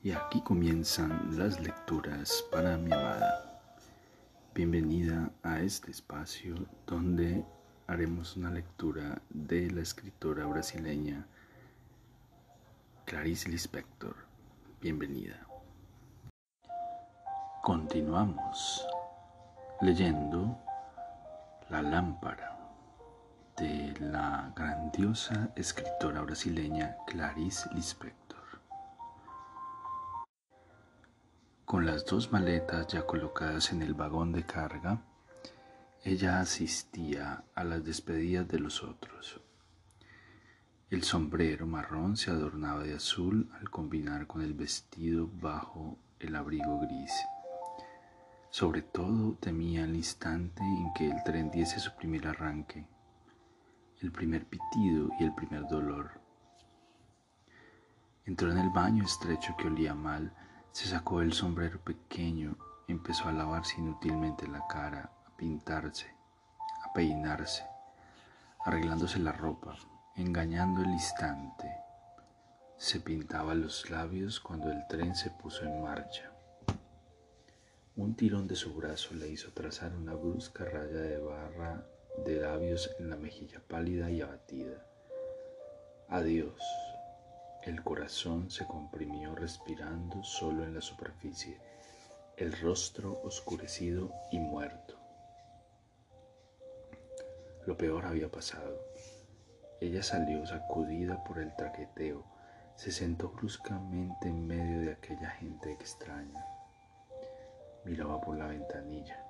Y aquí comienzan las lecturas para mi amada. Bienvenida a este espacio donde haremos una lectura de la escritora brasileña Clarice Lispector. Bienvenida. Continuamos leyendo La lámpara de la grandiosa escritora brasileña Clarice Lispector. Con las dos maletas ya colocadas en el vagón de carga, ella asistía a las despedidas de los otros. El sombrero marrón se adornaba de azul al combinar con el vestido bajo el abrigo gris. Sobre todo temía el instante en que el tren diese su primer arranque, el primer pitido y el primer dolor. Entró en el baño estrecho que olía mal, se sacó el sombrero pequeño, empezó a lavarse inútilmente la cara, a pintarse, a peinarse, arreglándose la ropa, engañando el instante. Se pintaba los labios cuando el tren se puso en marcha. Un tirón de su brazo le hizo trazar una brusca raya de barra de labios en la mejilla pálida y abatida. Adiós. El corazón se comprimió respirando solo en la superficie, el rostro oscurecido y muerto. Lo peor había pasado. Ella salió sacudida por el traqueteo, se sentó bruscamente en medio de aquella gente extraña. Miraba por la ventanilla,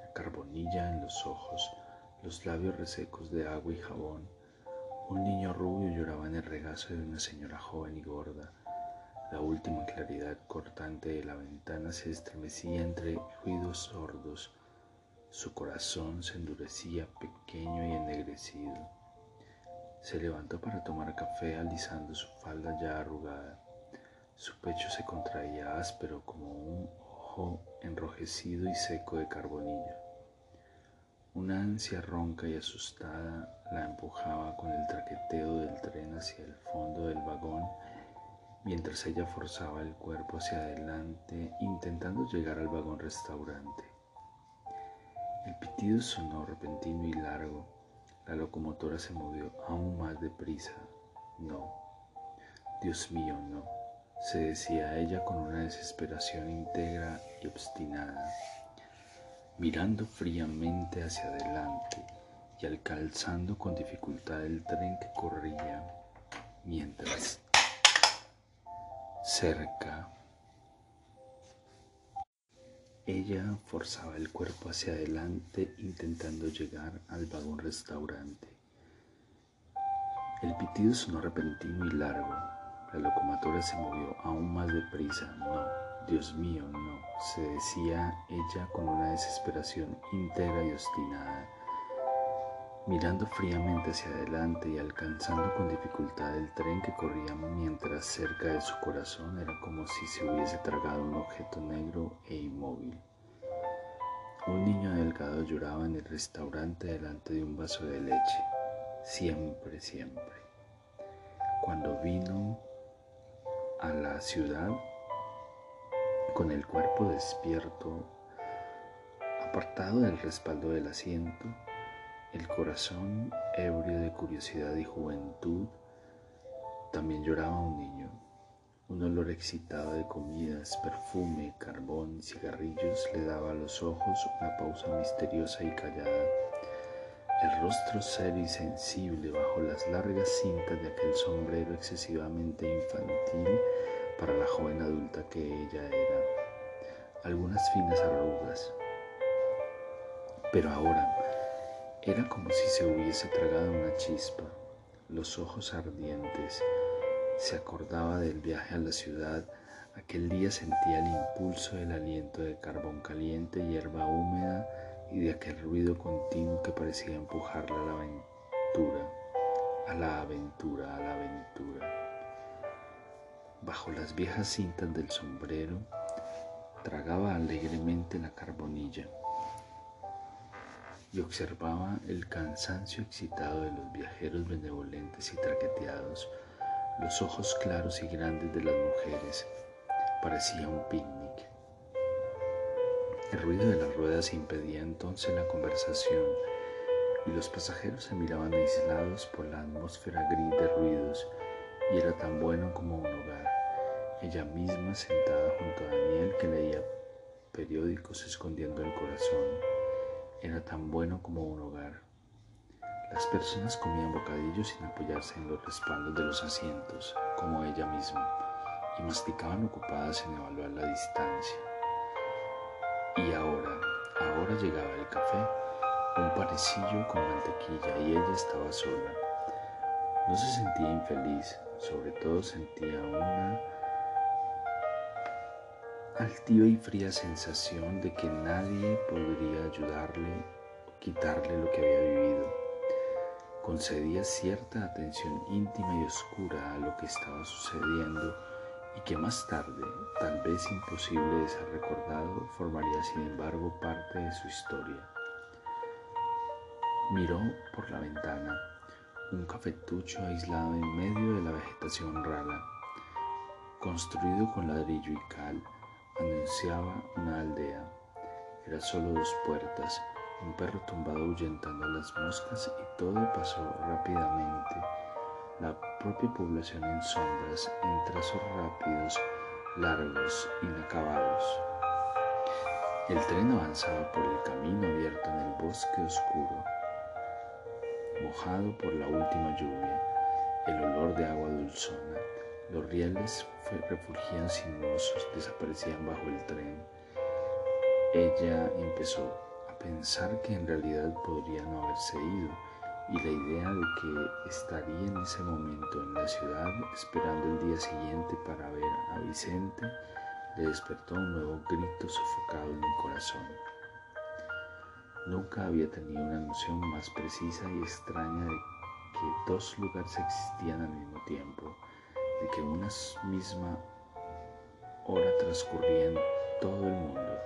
la carbonilla en los ojos, los labios resecos de agua y jabón, un niño rubio lloraba en el regazo de una señora joven y gorda. La última claridad cortante de la ventana se estremecía entre ruidos sordos. Su corazón se endurecía pequeño y ennegrecido. Se levantó para tomar café alisando su falda ya arrugada. Su pecho se contraía áspero como un ojo enrojecido y seco de carbonilla. Una ansia ronca y asustada la empujaba con el traqueteo del tren hacia el fondo del vagón mientras ella forzaba el cuerpo hacia adelante intentando llegar al vagón restaurante. El pitido sonó repentino y largo. La locomotora se movió aún más deprisa. No, Dios mío, no, se decía ella con una desesperación íntegra y obstinada mirando fríamente hacia adelante y alcanzando con dificultad el tren que corría, mientras cerca ella forzaba el cuerpo hacia adelante intentando llegar al vagón restaurante. El pitido sonó repentino y largo. La locomotora se movió aún más deprisa. No, Dios mío, no, se decía ella con una desesperación íntegra y obstinada, mirando fríamente hacia adelante y alcanzando con dificultad el tren que corría mientras cerca de su corazón era como si se hubiese tragado un objeto negro e inmóvil. Un niño delgado lloraba en el restaurante delante de un vaso de leche, siempre, siempre. Cuando vino a la ciudad, con el cuerpo despierto, apartado del respaldo del asiento, el corazón ebrio de curiosidad y juventud, también lloraba un niño. Un olor excitado de comidas, perfume, carbón, cigarrillos le daba a los ojos una pausa misteriosa y callada. El rostro serio y sensible bajo las largas cintas de aquel sombrero excesivamente infantil para la joven adulta que ella era, algunas finas arrugas. Pero ahora era como si se hubiese tragado una chispa, los ojos ardientes. Se acordaba del viaje a la ciudad. Aquel día sentía el impulso del aliento de carbón caliente, hierba húmeda y de aquel ruido continuo que parecía empujarla a la aventura, a la aventura, a la aventura. Bajo las viejas cintas del sombrero, tragaba alegremente la carbonilla y observaba el cansancio excitado de los viajeros benevolentes y traqueteados, los ojos claros y grandes de las mujeres. parecía un picnic. El ruido de las ruedas impedía entonces la conversación y los pasajeros se miraban aislados por la atmósfera gris de ruidos y era tan bueno como un hogar. Ella misma sentada junto a Daniel que leía periódicos escondiendo el corazón. Era tan bueno como un hogar. Las personas comían bocadillos sin apoyarse en los respaldos de los asientos, como ella misma, y masticaban ocupadas en evaluar la distancia. Y ahora, ahora llegaba el café, un parecillo con mantequilla, y ella estaba sola. No se sentía infeliz, sobre todo sentía una altiva y fría sensación de que nadie podría ayudarle o quitarle lo que había vivido. Concedía cierta atención íntima y oscura a lo que estaba sucediendo y que más tarde, tal vez imposible de ser recordado, formaría sin embargo parte de su historia. Miró por la ventana un cafetucho aislado en medio de la vegetación rara, construido con ladrillo y cal, anunciaba una aldea. Era solo dos puertas, un perro tumbado ahuyentando las moscas y todo pasó rápidamente. La propia población en sombras, en trazos rápidos, largos, inacabados. El tren avanzaba por el camino abierto en el bosque oscuro mojado por la última lluvia, el olor de agua dulzona. Los rieles refugían sinuosos, desaparecían bajo el tren. Ella empezó a pensar que en realidad podría no haberse ido y la idea de que estaría en ese momento en la ciudad esperando el día siguiente para ver a Vicente le despertó un nuevo grito sofocado en mi corazón. Nunca había tenido una noción más precisa y extraña de que dos lugares existían al mismo tiempo, que una misma hora transcurría en todo el mundo.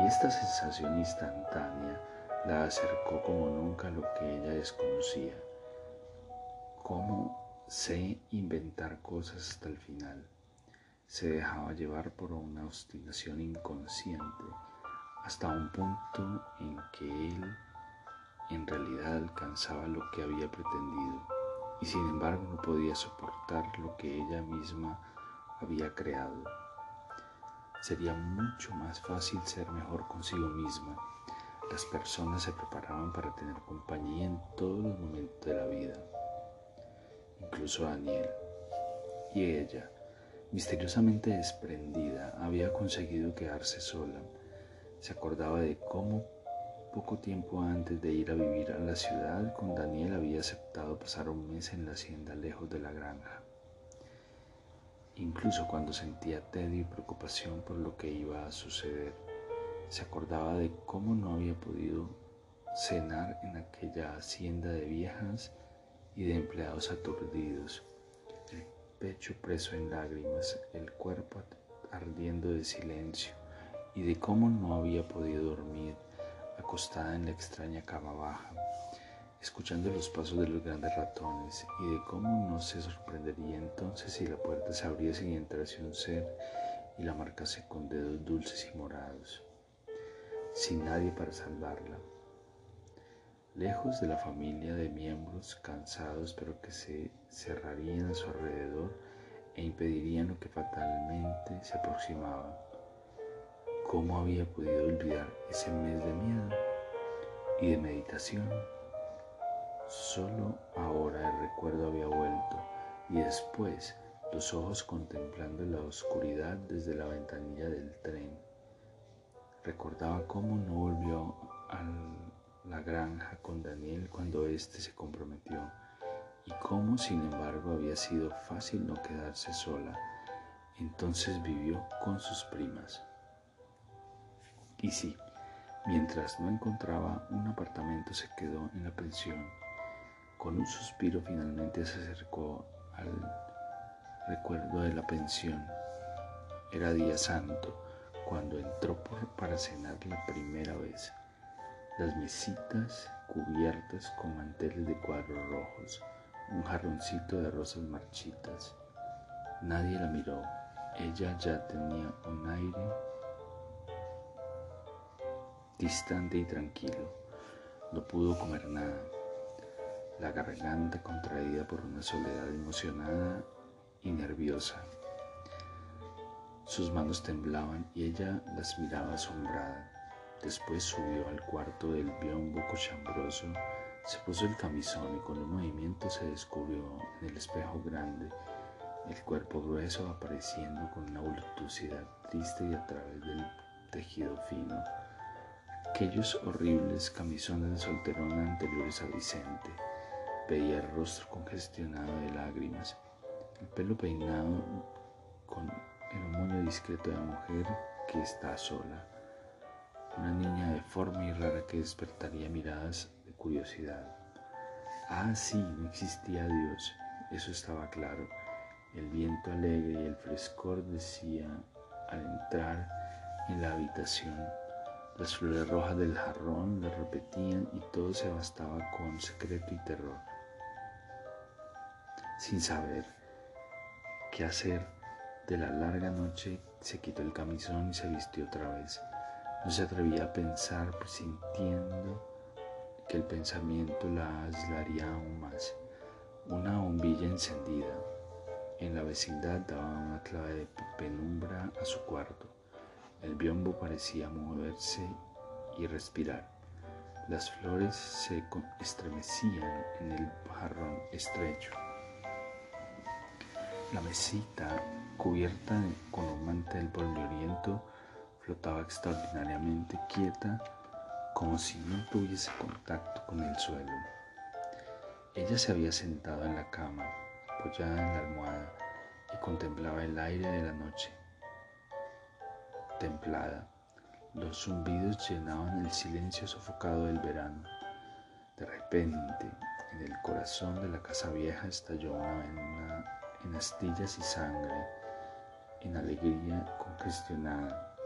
Y esta sensación instantánea la acercó como nunca a lo que ella desconocía. Cómo sé inventar cosas hasta el final. Se dejaba llevar por una obstinación inconsciente hasta un punto en que él en realidad alcanzaba lo que había pretendido y sin embargo no podía soportar lo que ella misma había creado. Sería mucho más fácil ser mejor consigo misma. Las personas se preparaban para tener compañía en todos los momentos de la vida, incluso Daniel. Y ella, misteriosamente desprendida, había conseguido quedarse sola se acordaba de cómo poco tiempo antes de ir a vivir a la ciudad con Daniel había aceptado pasar un mes en la hacienda lejos de la granja. Incluso cuando sentía tedio y preocupación por lo que iba a suceder, se acordaba de cómo no había podido cenar en aquella hacienda de viejas y de empleados aturdidos, el pecho preso en lágrimas, el cuerpo ardiendo de silencio y de cómo no había podido dormir acostada en la extraña cama baja, escuchando los pasos de los grandes ratones y de cómo no se sorprendería entonces si la puerta se abriese y entrase un ser y la marcase con dedos dulces y morados, sin nadie para salvarla. Lejos de la familia de miembros cansados pero que se cerrarían a su alrededor e impedirían lo que fatalmente se aproximaba. ¿Cómo había podido olvidar ese mes de miedo y de meditación? Solo ahora el recuerdo había vuelto y después los ojos contemplando la oscuridad desde la ventanilla del tren. Recordaba cómo no volvió a la granja con Daniel cuando éste se comprometió y cómo sin embargo había sido fácil no quedarse sola. Entonces vivió con sus primas. Y sí, mientras no encontraba un apartamento se quedó en la pensión. Con un suspiro finalmente se acercó al recuerdo de la pensión. Era día santo cuando entró por, para cenar la primera vez. Las mesitas cubiertas con manteles de cuadros rojos, un jarroncito de rosas marchitas. Nadie la miró, ella ya tenía un aire distante y tranquilo. No pudo comer nada. La garganta contraída por una soledad emocionada y nerviosa. Sus manos temblaban y ella las miraba asombrada. Después subió al cuarto del biombo cochambroso, se puso el camisón y con un movimiento se descubrió en el espejo grande el cuerpo grueso apareciendo con una voluptuosidad triste y a través del tejido fino. Aquellos horribles camisones de solterona anteriores a Vicente. Veía el rostro congestionado de lágrimas, el pelo peinado con el moño discreto de la mujer que está sola. Una niña deforme y rara que despertaría miradas de curiosidad. Ah, sí, no existía Dios, eso estaba claro el viento alegre y el frescor decía al entrar en la habitación. Las flores rojas del jarrón le repetían y todo se bastaba con secreto y terror. Sin saber qué hacer de la larga noche, se quitó el camisón y se vistió otra vez. No se atrevía a pensar, sintiendo que el pensamiento la aislaría aún más. Una bombilla encendida, en la vecindad daba una clave de penumbra a su cuarto. El biombo parecía moverse y respirar. Las flores se estremecían en el jarrón estrecho. La mesita, cubierta con un mantel polvoriento, flotaba extraordinariamente quieta, como si no tuviese contacto con el suelo. Ella se había sentado en la cama, apoyada en la almohada y contemplaba el aire de la noche. Templada, los zumbidos llenaban el silencio sofocado del verano. De repente, en el corazón de la casa vieja estalló vena en astillas y sangre, en alegría congestionada.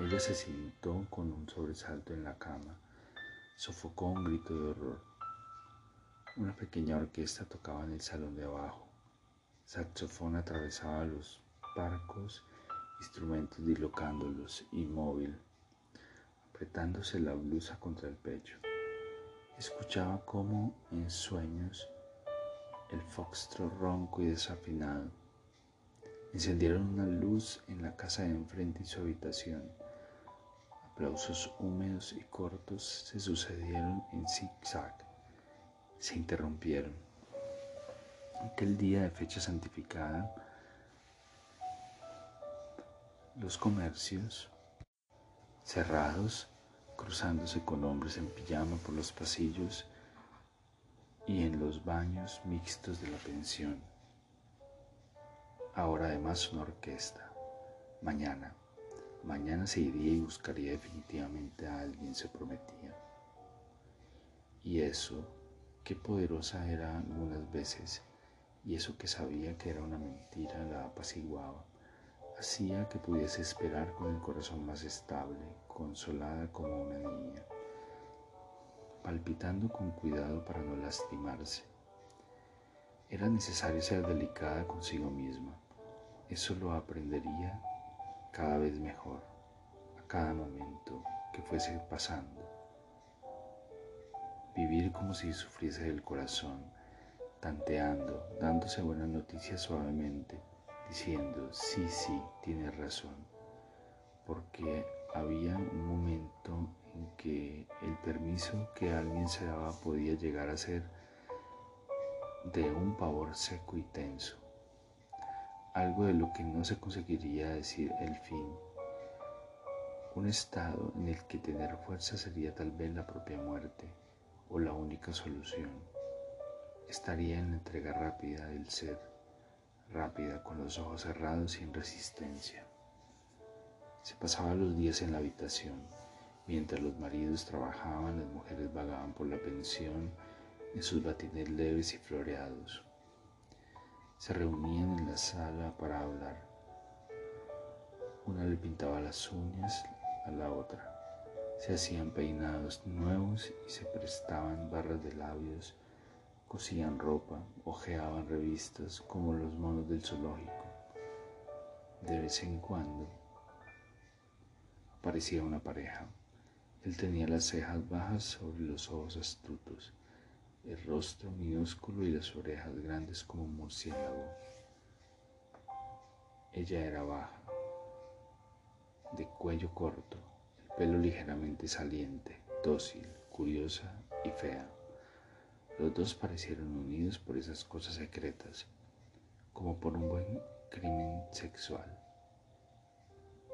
Ella se sentó con un sobresalto en la cama, sofocó un grito de horror. Una pequeña orquesta tocaba en el salón de abajo saxofón atravesaba los parcos instrumentos dislocándolos inmóvil, apretándose la blusa contra el pecho. Escuchaba como en sueños el foxtrot ronco y desafinado. Encendieron una luz en la casa de enfrente y su habitación. Aplausos húmedos y cortos se sucedieron en zigzag. Se interrumpieron aquel día de fecha santificada, los comercios cerrados, cruzándose con hombres en pijama por los pasillos y en los baños mixtos de la pensión. Ahora además una orquesta. Mañana, mañana se iría y buscaría definitivamente a alguien, se prometía. Y eso, qué poderosa era algunas veces y eso que sabía que era una mentira la apaciguaba, hacía que pudiese esperar con el corazón más estable, consolada como una niña, palpitando con cuidado para no lastimarse. Era necesario ser delicada consigo misma, eso lo aprendería cada vez mejor, a cada momento que fuese pasando. Vivir como si sufriese del corazón, tanteando, dándose buenas noticias suavemente, diciendo, sí, sí, tienes razón, porque había un momento en que el permiso que alguien se daba podía llegar a ser de un pavor seco y tenso, algo de lo que no se conseguiría decir el fin, un estado en el que tener fuerza sería tal vez la propia muerte o la única solución. Estaría en la entrega rápida del ser, rápida, con los ojos cerrados sin resistencia. Se pasaba los días en la habitación. Mientras los maridos trabajaban, las mujeres vagaban por la pensión en sus batines leves y floreados. Se reunían en la sala para hablar. Una le pintaba las uñas a la otra. Se hacían peinados nuevos y se prestaban barras de labios cosían ropa, hojeaban revistas como los monos del zoológico. De vez en cuando parecía una pareja. Él tenía las cejas bajas sobre los ojos astutos, el rostro minúsculo y las orejas grandes como un murciélago. Ella era baja, de cuello corto, el pelo ligeramente saliente, dócil, curiosa y fea. Los dos parecieron unidos por esas cosas secretas, como por un buen crimen sexual.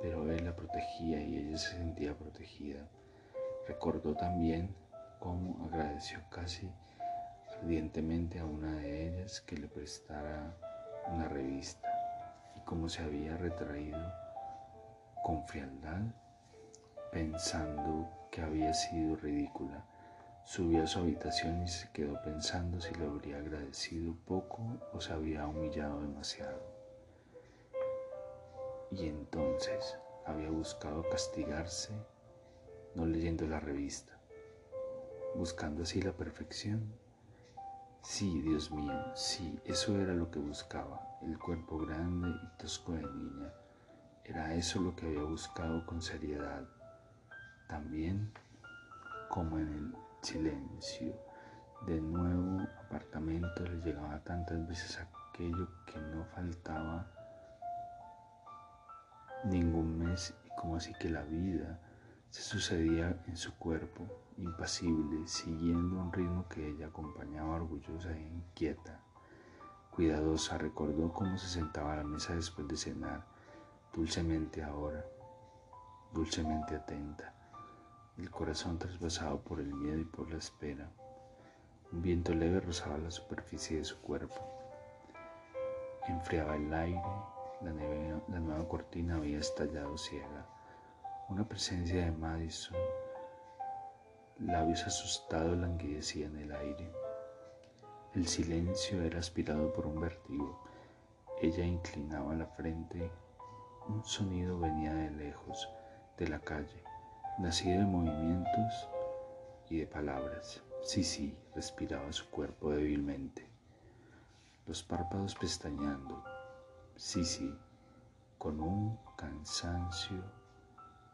Pero él la protegía y ella se sentía protegida. Recordó también cómo agradeció casi ardientemente a una de ellas que le prestara una revista y cómo se había retraído con frialdad pensando que había sido ridícula. Subió a su habitación y se quedó pensando si le habría agradecido poco o se había humillado demasiado. Y entonces había buscado castigarse no leyendo la revista, buscando así la perfección. Sí, Dios mío, sí, eso era lo que buscaba, el cuerpo grande y tosco de niña. Era eso lo que había buscado con seriedad. También como en el silencio. Del nuevo apartamento le llegaba tantas veces aquello que no faltaba ningún mes y como así que la vida se sucedía en su cuerpo, impasible, siguiendo un ritmo que ella acompañaba orgullosa e inquieta. Cuidadosa recordó cómo se sentaba a la mesa después de cenar, dulcemente ahora, dulcemente atenta el corazón traspasado por el miedo y por la espera. Un viento leve rozaba la superficie de su cuerpo. Enfriaba el aire, la, nueva cortina había estallado ciega. Una presencia de Madison, labios asustados languidecían en el aire. El silencio era aspirado por un vértigo. Ella inclinaba la frente. Un sonido venía de lejos, de la calle nacido de movimientos y de palabras. Sí, sí, respiraba su cuerpo débilmente, los párpados pestañeando. Sí, sí, con un cansancio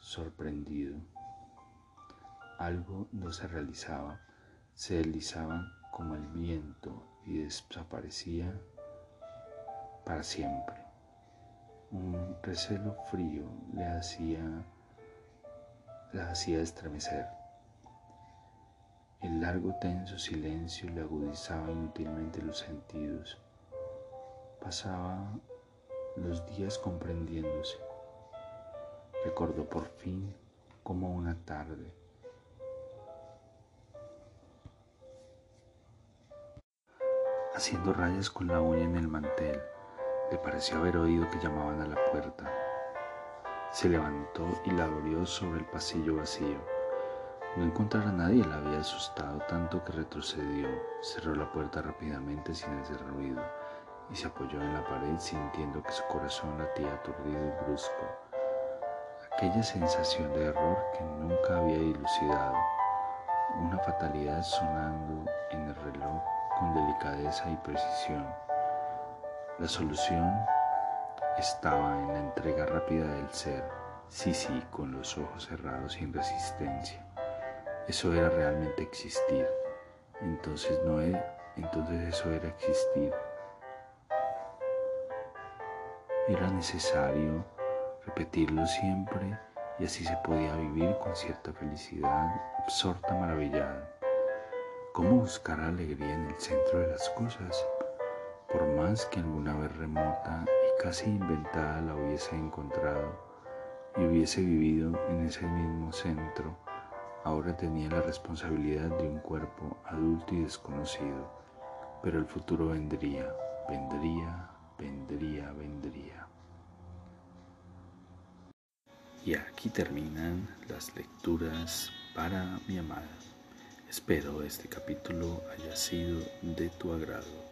sorprendido. Algo no se realizaba, se deslizaba como el viento y desaparecía para siempre. Un recelo frío le hacía la hacía estremecer. El largo tenso silencio le agudizaba inútilmente los sentidos. Pasaba los días comprendiéndose. Recordó por fin como una tarde. Haciendo rayas con la uña en el mantel, le pareció haber oído que llamaban a la puerta. Se levantó y la abrió sobre el pasillo vacío. No encontrar a nadie la había asustado tanto que retrocedió, cerró la puerta rápidamente sin hacer ruido y se apoyó en la pared sintiendo que su corazón latía aturdido y brusco. Aquella sensación de error que nunca había dilucidado, una fatalidad sonando en el reloj con delicadeza y precisión. La solución estaba en la entrega rápida del ser, sí, sí, con los ojos cerrados sin resistencia. Eso era realmente existir. Entonces no era, entonces eso era existir. Era necesario repetirlo siempre y así se podía vivir con cierta felicidad, absorta, maravillada. ¿Cómo buscar alegría en el centro de las cosas? Por más que alguna vez remota casi inventada la hubiese encontrado y hubiese vivido en ese mismo centro, ahora tenía la responsabilidad de un cuerpo adulto y desconocido, pero el futuro vendría, vendría, vendría, vendría. Y aquí terminan las lecturas para mi amada. Espero este capítulo haya sido de tu agrado.